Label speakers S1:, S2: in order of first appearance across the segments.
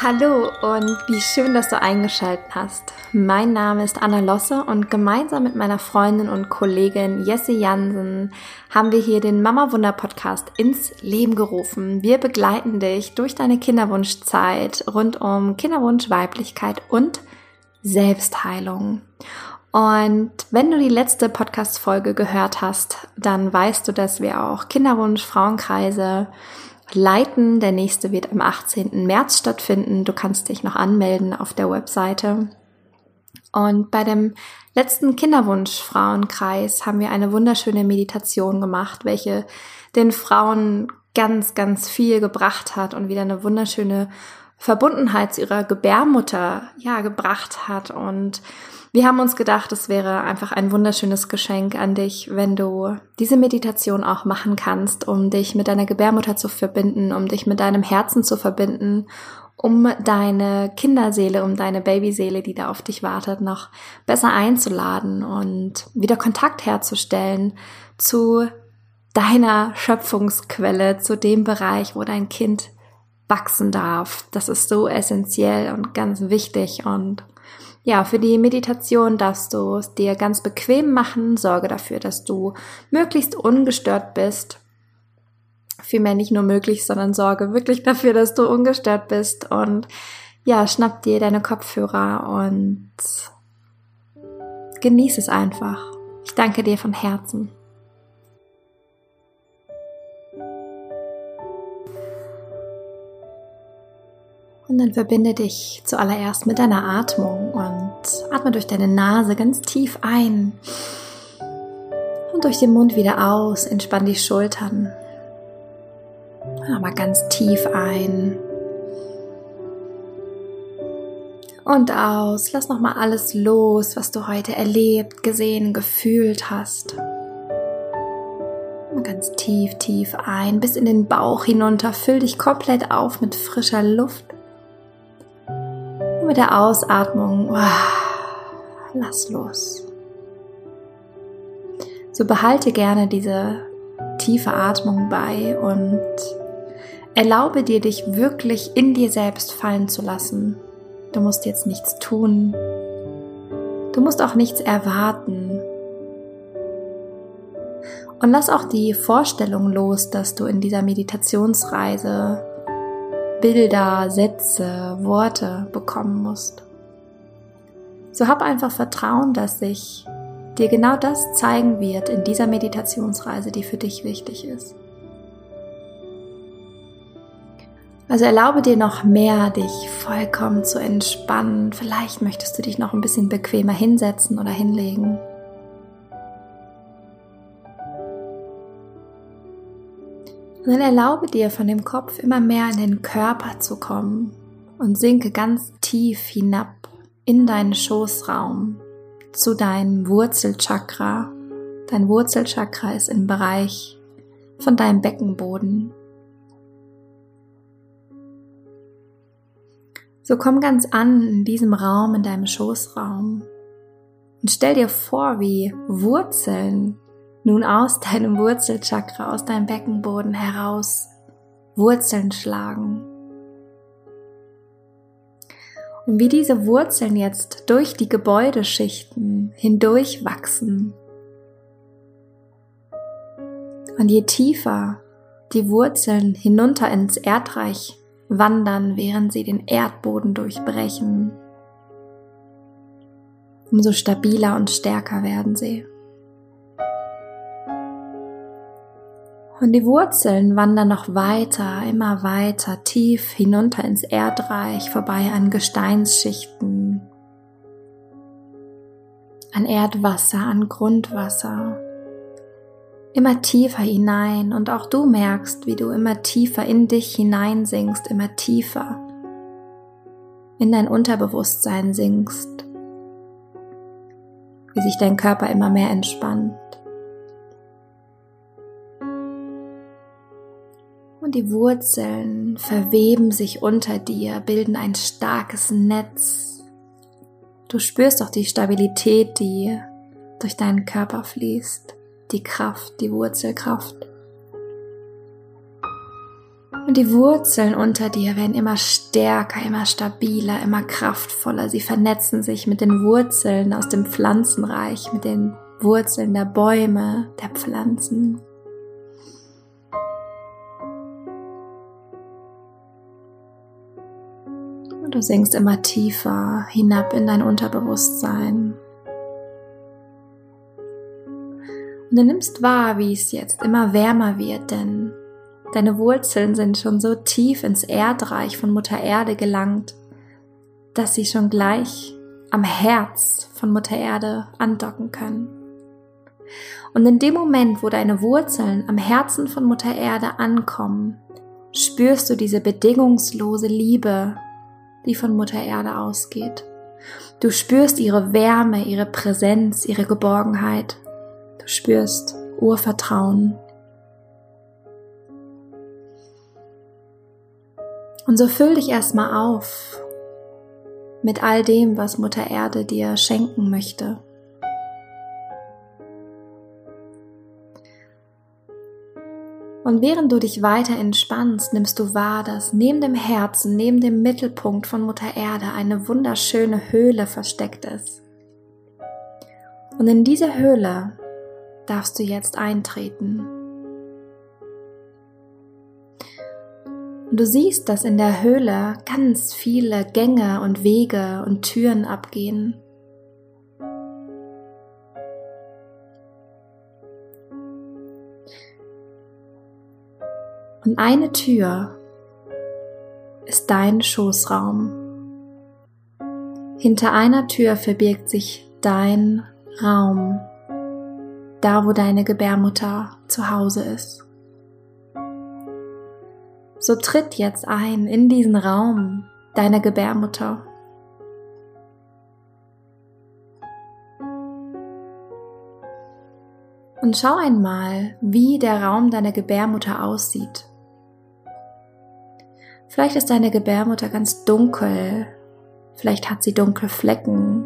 S1: Hallo und wie schön, dass du eingeschaltet hast. Mein Name ist Anna Losse und gemeinsam mit meiner Freundin und Kollegin Jesse Jansen haben wir hier den Mama Wunder Podcast ins Leben gerufen. Wir begleiten dich durch deine Kinderwunschzeit rund um Kinderwunsch, Weiblichkeit und Selbstheilung. Und wenn du die letzte Podcast-Folge gehört hast, dann weißt du, dass wir auch Kinderwunsch, Frauenkreise, leiten. Der nächste wird am 18. März stattfinden. Du kannst dich noch anmelden auf der Webseite. Und bei dem letzten Kinderwunsch Frauenkreis haben wir eine wunderschöne Meditation gemacht, welche den Frauen ganz, ganz viel gebracht hat und wieder eine wunderschöne Verbundenheit zu ihrer Gebärmutter, ja, gebracht hat und wir haben uns gedacht, es wäre einfach ein wunderschönes Geschenk an dich, wenn du diese Meditation auch machen kannst, um dich mit deiner Gebärmutter zu verbinden, um dich mit deinem Herzen zu verbinden, um deine Kinderseele, um deine Babyseele, die da auf dich wartet, noch besser einzuladen und wieder Kontakt herzustellen zu deiner Schöpfungsquelle, zu dem Bereich, wo dein Kind wachsen darf. Das ist so essentiell und ganz wichtig und ja, für die Meditation darfst du es dir ganz bequem machen. Sorge dafür, dass du möglichst ungestört bist. Vielmehr nicht nur möglich, sondern sorge wirklich dafür, dass du ungestört bist. Und ja, schnapp dir deine Kopfhörer und genieß es einfach. Ich danke dir von Herzen. Und dann verbinde dich zuallererst mit deiner Atmung und atme durch deine Nase ganz tief ein und durch den Mund wieder aus. Entspann die Schultern. Nochmal ganz tief ein und aus. Lass nochmal alles los, was du heute erlebt, gesehen, gefühlt hast. Ganz tief, tief ein, bis in den Bauch hinunter. Füll dich komplett auf mit frischer Luft mit der Ausatmung, lass los. So behalte gerne diese tiefe Atmung bei und erlaube dir, dich wirklich in dir selbst fallen zu lassen. Du musst jetzt nichts tun. Du musst auch nichts erwarten. Und lass auch die Vorstellung los, dass du in dieser Meditationsreise Bilder, Sätze, Worte bekommen musst. So hab einfach Vertrauen, dass sich dir genau das zeigen wird in dieser Meditationsreise, die für dich wichtig ist. Also erlaube dir noch mehr, dich vollkommen zu entspannen. Vielleicht möchtest du dich noch ein bisschen bequemer hinsetzen oder hinlegen. Dann erlaube dir von dem Kopf immer mehr in den Körper zu kommen und sinke ganz tief hinab in deinen Schoßraum zu deinem Wurzelchakra. Dein Wurzelchakra ist im Bereich von deinem Beckenboden. So komm ganz an in diesem Raum, in deinem Schoßraum und stell dir vor, wie Wurzeln nun aus deinem Wurzelchakra, aus deinem Beckenboden heraus Wurzeln schlagen. Und wie diese Wurzeln jetzt durch die Gebäudeschichten hindurch wachsen. Und je tiefer die Wurzeln hinunter ins Erdreich wandern, während sie den Erdboden durchbrechen, umso stabiler und stärker werden sie. Und die Wurzeln wandern noch weiter, immer weiter, tief hinunter ins Erdreich, vorbei an Gesteinsschichten, an Erdwasser, an Grundwasser. Immer tiefer hinein und auch du merkst, wie du immer tiefer in dich hineinsinkst, immer tiefer in dein Unterbewusstsein sinkst, wie sich dein Körper immer mehr entspannt. Die Wurzeln verweben sich unter dir, bilden ein starkes Netz. Du spürst auch die Stabilität, die durch deinen Körper fließt, die Kraft, die Wurzelkraft. Und die Wurzeln unter dir werden immer stärker, immer stabiler, immer kraftvoller. Sie vernetzen sich mit den Wurzeln aus dem Pflanzenreich, mit den Wurzeln der Bäume, der Pflanzen. Du sinkst immer tiefer hinab in dein Unterbewusstsein. Und du nimmst wahr, wie es jetzt immer wärmer wird, denn Deine Wurzeln sind schon so tief ins Erdreich von Mutter Erde gelangt, dass sie schon gleich am Herz von Mutter Erde andocken können. Und in dem Moment, wo deine Wurzeln am Herzen von Mutter Erde ankommen, spürst du diese bedingungslose Liebe, die von Mutter Erde ausgeht. Du spürst ihre Wärme, ihre Präsenz, ihre Geborgenheit. Du spürst Urvertrauen, Und so füll dich erstmal auf mit all dem, was Mutter Erde dir schenken möchte. Und während du dich weiter entspannst, nimmst du wahr, dass neben dem Herzen, neben dem Mittelpunkt von Mutter Erde eine wunderschöne Höhle versteckt ist. Und in diese Höhle darfst du jetzt eintreten. Und du siehst, dass in der Höhle ganz viele Gänge und Wege und Türen abgehen. Und eine Tür ist dein Schoßraum. Hinter einer Tür verbirgt sich dein Raum, da wo deine Gebärmutter zu Hause ist. So tritt jetzt ein in diesen Raum deiner Gebärmutter. Und schau einmal, wie der Raum deiner Gebärmutter aussieht. Vielleicht ist deine Gebärmutter ganz dunkel, vielleicht hat sie dunkle Flecken,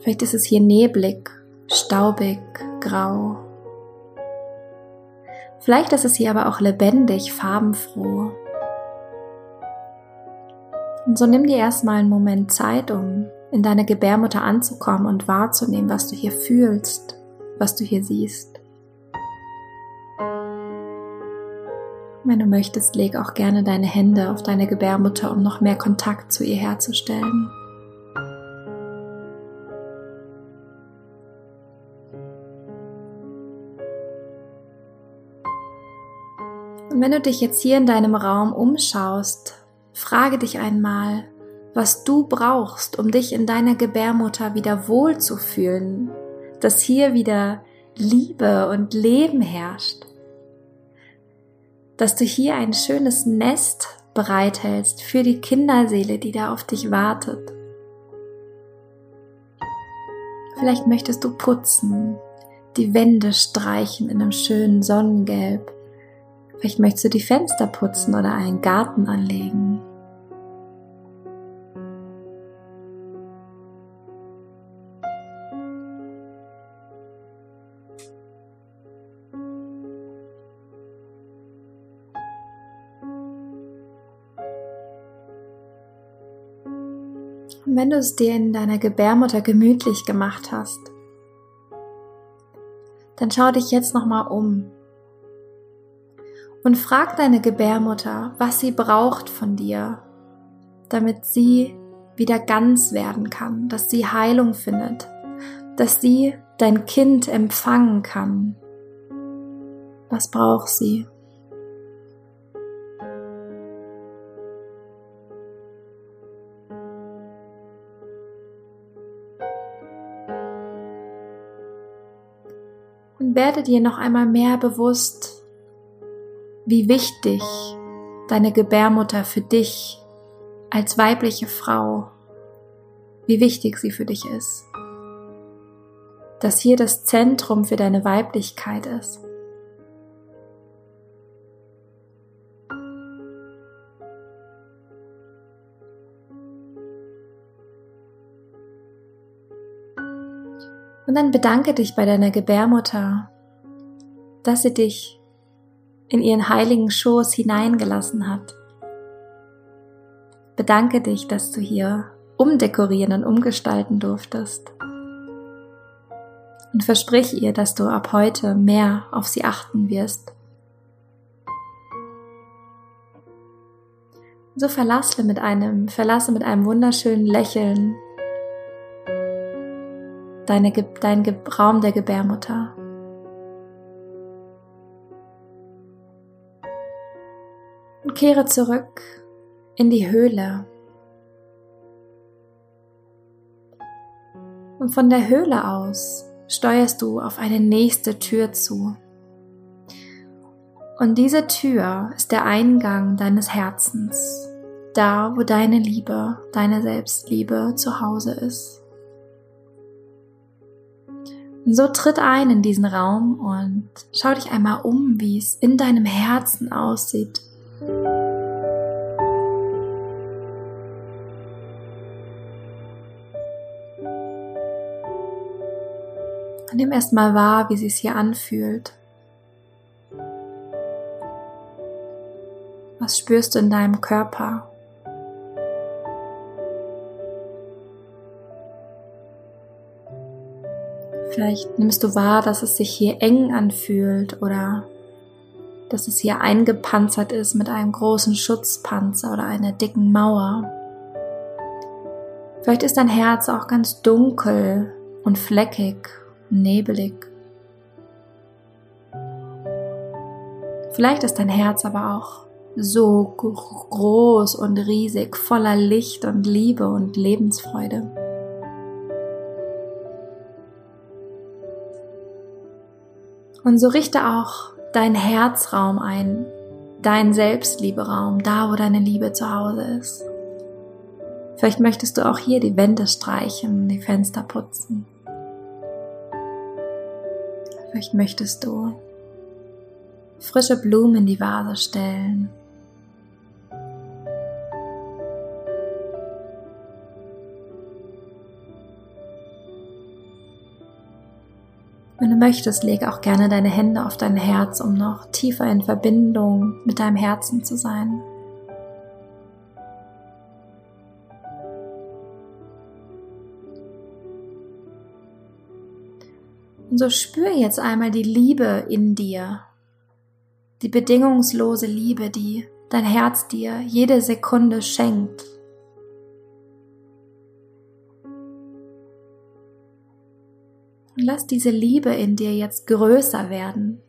S1: vielleicht ist es hier neblig, staubig, grau. Vielleicht ist es hier aber auch lebendig, farbenfroh. Und so nimm dir erstmal einen Moment Zeit, um in deine Gebärmutter anzukommen und wahrzunehmen, was du hier fühlst, was du hier siehst. Wenn du möchtest, leg auch gerne deine Hände auf deine Gebärmutter, um noch mehr Kontakt zu ihr herzustellen. Und wenn du dich jetzt hier in deinem Raum umschaust, frage dich einmal, was du brauchst, um dich in deiner Gebärmutter wieder wohlzufühlen, dass hier wieder Liebe und Leben herrscht, dass du hier ein schönes Nest bereithältst für die Kinderseele, die da auf dich wartet. Vielleicht möchtest du putzen, die Wände streichen in einem schönen Sonnengelb Vielleicht möchtest du die Fenster putzen oder einen Garten anlegen. Wenn du es dir in deiner Gebärmutter gemütlich gemacht hast, dann schau dich jetzt nochmal um und frag deine Gebärmutter, was sie braucht von dir, damit sie wieder ganz werden kann, dass sie Heilung findet, dass sie dein Kind empfangen kann. Was braucht sie? Werde dir noch einmal mehr bewusst, wie wichtig deine Gebärmutter für dich als weibliche Frau, wie wichtig sie für dich ist. Dass hier das Zentrum für deine Weiblichkeit ist. Und dann bedanke dich bei deiner Gebärmutter, dass sie dich in ihren heiligen Schoß hineingelassen hat. Bedanke dich, dass du hier umdekorieren und umgestalten durftest. Und versprich ihr, dass du ab heute mehr auf sie achten wirst. So verlasse mit einem, verlasse mit einem wunderschönen Lächeln deine, dein Raum der Gebärmutter. Und kehre zurück in die Höhle. Und von der Höhle aus steuerst du auf eine nächste Tür zu. Und diese Tür ist der Eingang deines Herzens, da wo deine Liebe, deine Selbstliebe zu Hause ist. So tritt ein in diesen Raum und schau dich einmal um, wie es in deinem Herzen aussieht. Nimm erstmal wahr, wie es hier anfühlt. Was spürst du in deinem Körper? Vielleicht nimmst du wahr, dass es sich hier eng anfühlt oder dass es hier eingepanzert ist mit einem großen Schutzpanzer oder einer dicken Mauer. Vielleicht ist dein Herz auch ganz dunkel und fleckig und nebelig. Vielleicht ist dein Herz aber auch so groß und riesig, voller Licht und Liebe und Lebensfreude. Und so richte auch dein Herzraum ein, dein Selbstlieberaum, da wo deine Liebe zu Hause ist. Vielleicht möchtest du auch hier die Wände streichen, die Fenster putzen. Vielleicht möchtest du frische Blumen in die Vase stellen Wenn du möchtest, lege auch gerne deine Hände auf dein Herz, um noch tiefer in Verbindung mit deinem Herzen zu sein. Und so spür jetzt einmal die Liebe in dir, die bedingungslose Liebe, die dein Herz dir jede Sekunde schenkt. Lass diese Liebe in dir jetzt größer werden.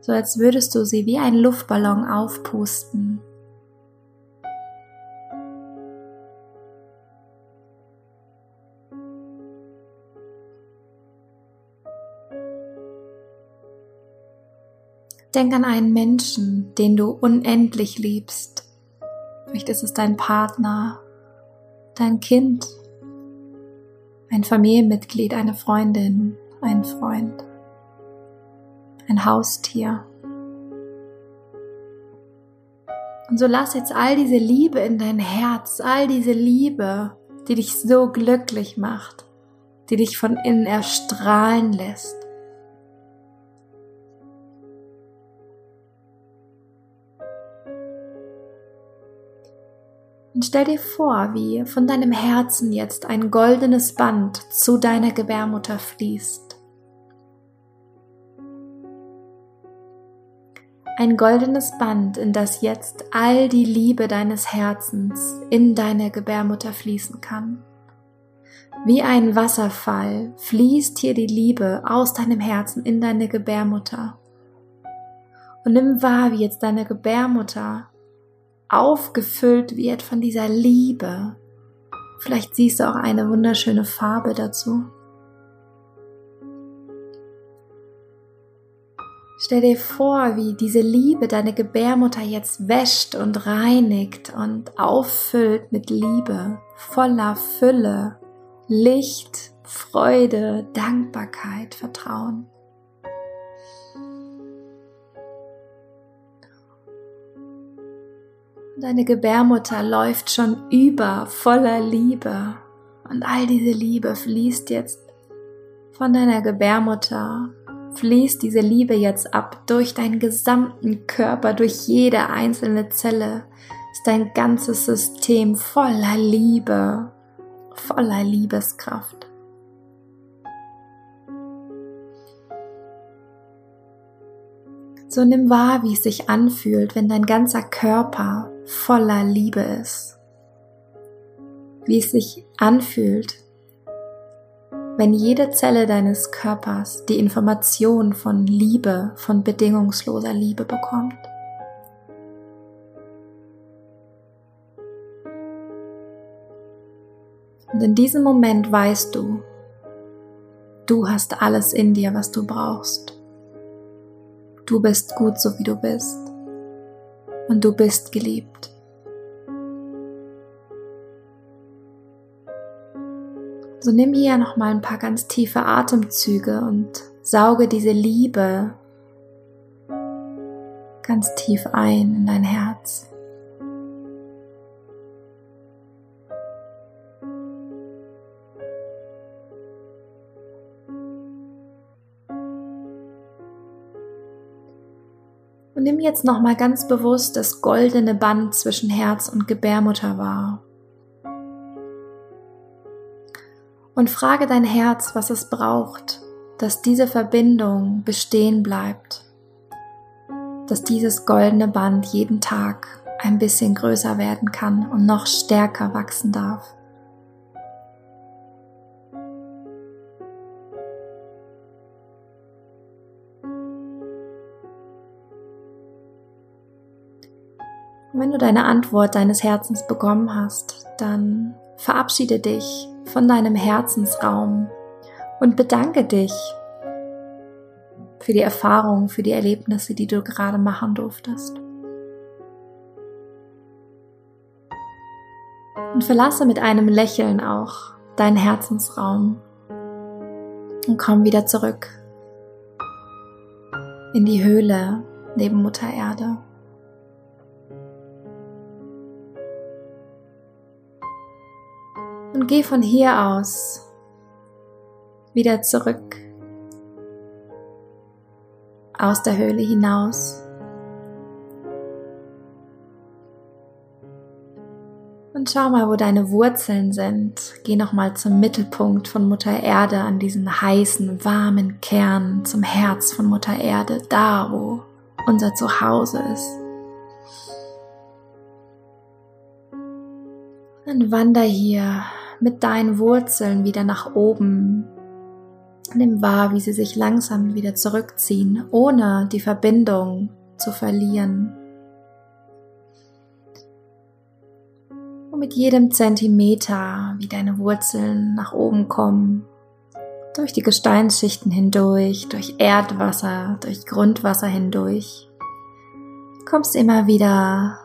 S1: So als würdest du sie wie ein Luftballon aufpusten. Denk an einen Menschen, den du unendlich liebst. Vielleicht ist es dein Partner, dein Kind, ein Familienmitglied, eine Freundin, ein Freund, ein Haustier. Und so lass jetzt all diese Liebe in dein Herz, all diese Liebe, die dich so glücklich macht, die dich von innen erstrahlen lässt, Und stell dir vor, wie von deinem Herzen jetzt ein goldenes Band zu deiner Gebärmutter fließt. Ein goldenes Band, in das jetzt all die Liebe deines Herzens in deine Gebärmutter fließen kann. Wie ein Wasserfall fließt hier die Liebe aus deinem Herzen in deine Gebärmutter. Und nimm wahr, wie jetzt deine Gebärmutter aufgefüllt wird von dieser Liebe. Vielleicht siehst du auch eine wunderschöne Farbe dazu. Stell dir vor, wie diese Liebe deine Gebärmutter jetzt wäscht und reinigt und auffüllt mit Liebe, voller Fülle, Licht, Freude, Dankbarkeit, Vertrauen. Deine Gebärmutter läuft schon über voller Liebe und all diese Liebe fließt jetzt von deiner Gebärmutter fließt diese Liebe jetzt ab durch deinen gesamten Körper, durch jede einzelne Zelle. Ist dein ganzes System voller Liebe, voller Liebeskraft. So nimm wahr, wie es sich anfühlt, wenn dein ganzer Körper voller Liebe ist. Wie es sich anfühlt, wenn jede Zelle deines Körpers die Information von Liebe, von bedingungsloser Liebe bekommt. Und in diesem Moment weißt du, du hast alles in dir, was du brauchst. Du bist gut so wie du bist. Und du bist geliebt. So nimm hier nochmal ein paar ganz tiefe Atemzüge und sauge diese Liebe ganz tief ein in dein Herz. Nimm jetzt nochmal ganz bewusst das goldene Band zwischen Herz und Gebärmutter wahr. und frage dein Herz, was es braucht, dass diese Verbindung bestehen bleibt, dass dieses goldene Band jeden Tag ein bisschen größer werden kann und noch stärker wachsen darf. Wenn du deine Antwort deines Herzens bekommen hast, dann verabschiede dich von deinem Herzensraum und bedanke dich für die Erfahrungen, für die Erlebnisse, die du gerade machen durftest. Und verlasse mit einem Lächeln auch deinen Herzensraum und komm wieder zurück in die Höhle neben Mutter Erde. Und geh von hier aus wieder zurück aus der Höhle hinaus. Und schau mal, wo deine Wurzeln sind. Geh nochmal zum Mittelpunkt von Mutter Erde, an diesen heißen, warmen Kern, zum Herz von Mutter Erde, da wo unser Zuhause ist. Dann wander hier mit deinen Wurzeln wieder nach oben. Nimm wahr, wie sie sich langsam wieder zurückziehen, ohne die Verbindung zu verlieren. Und mit jedem Zentimeter, wie deine Wurzeln nach oben kommen, durch die Gesteinsschichten hindurch, durch Erdwasser, durch Grundwasser hindurch, kommst immer wieder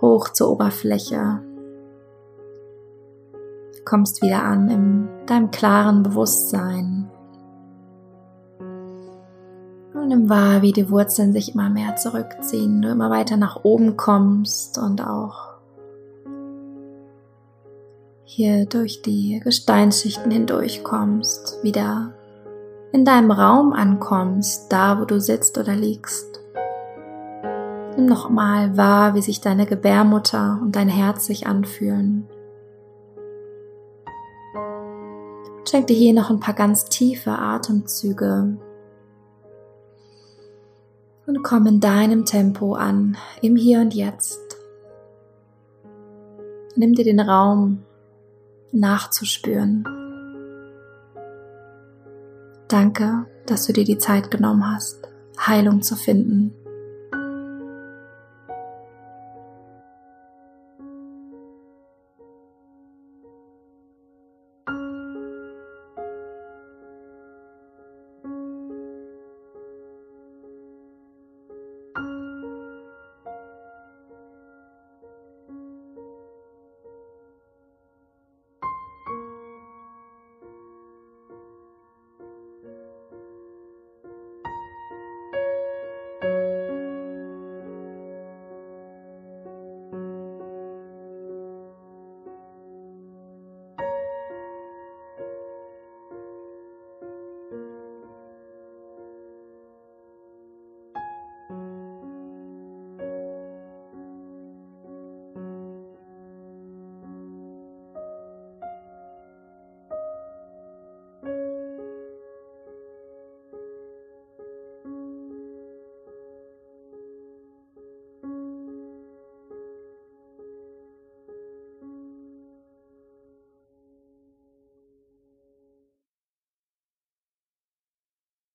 S1: hoch zur Oberfläche, kommst wieder an in deinem klaren Bewusstsein. Und nimm wahr, wie die Wurzeln sich immer mehr zurückziehen, du immer weiter nach oben kommst und auch hier durch die Gesteinsschichten hindurch kommst, wieder in deinem Raum ankommst, da wo du sitzt oder liegst. Nimm nochmal wahr, wie sich deine Gebärmutter und dein Herz sich anfühlen. Schenk dir hier noch ein paar ganz tiefe Atemzüge und komm in deinem Tempo an, im Hier und Jetzt. Nimm dir den Raum nachzuspüren. Danke, dass du dir die Zeit genommen hast, Heilung zu finden.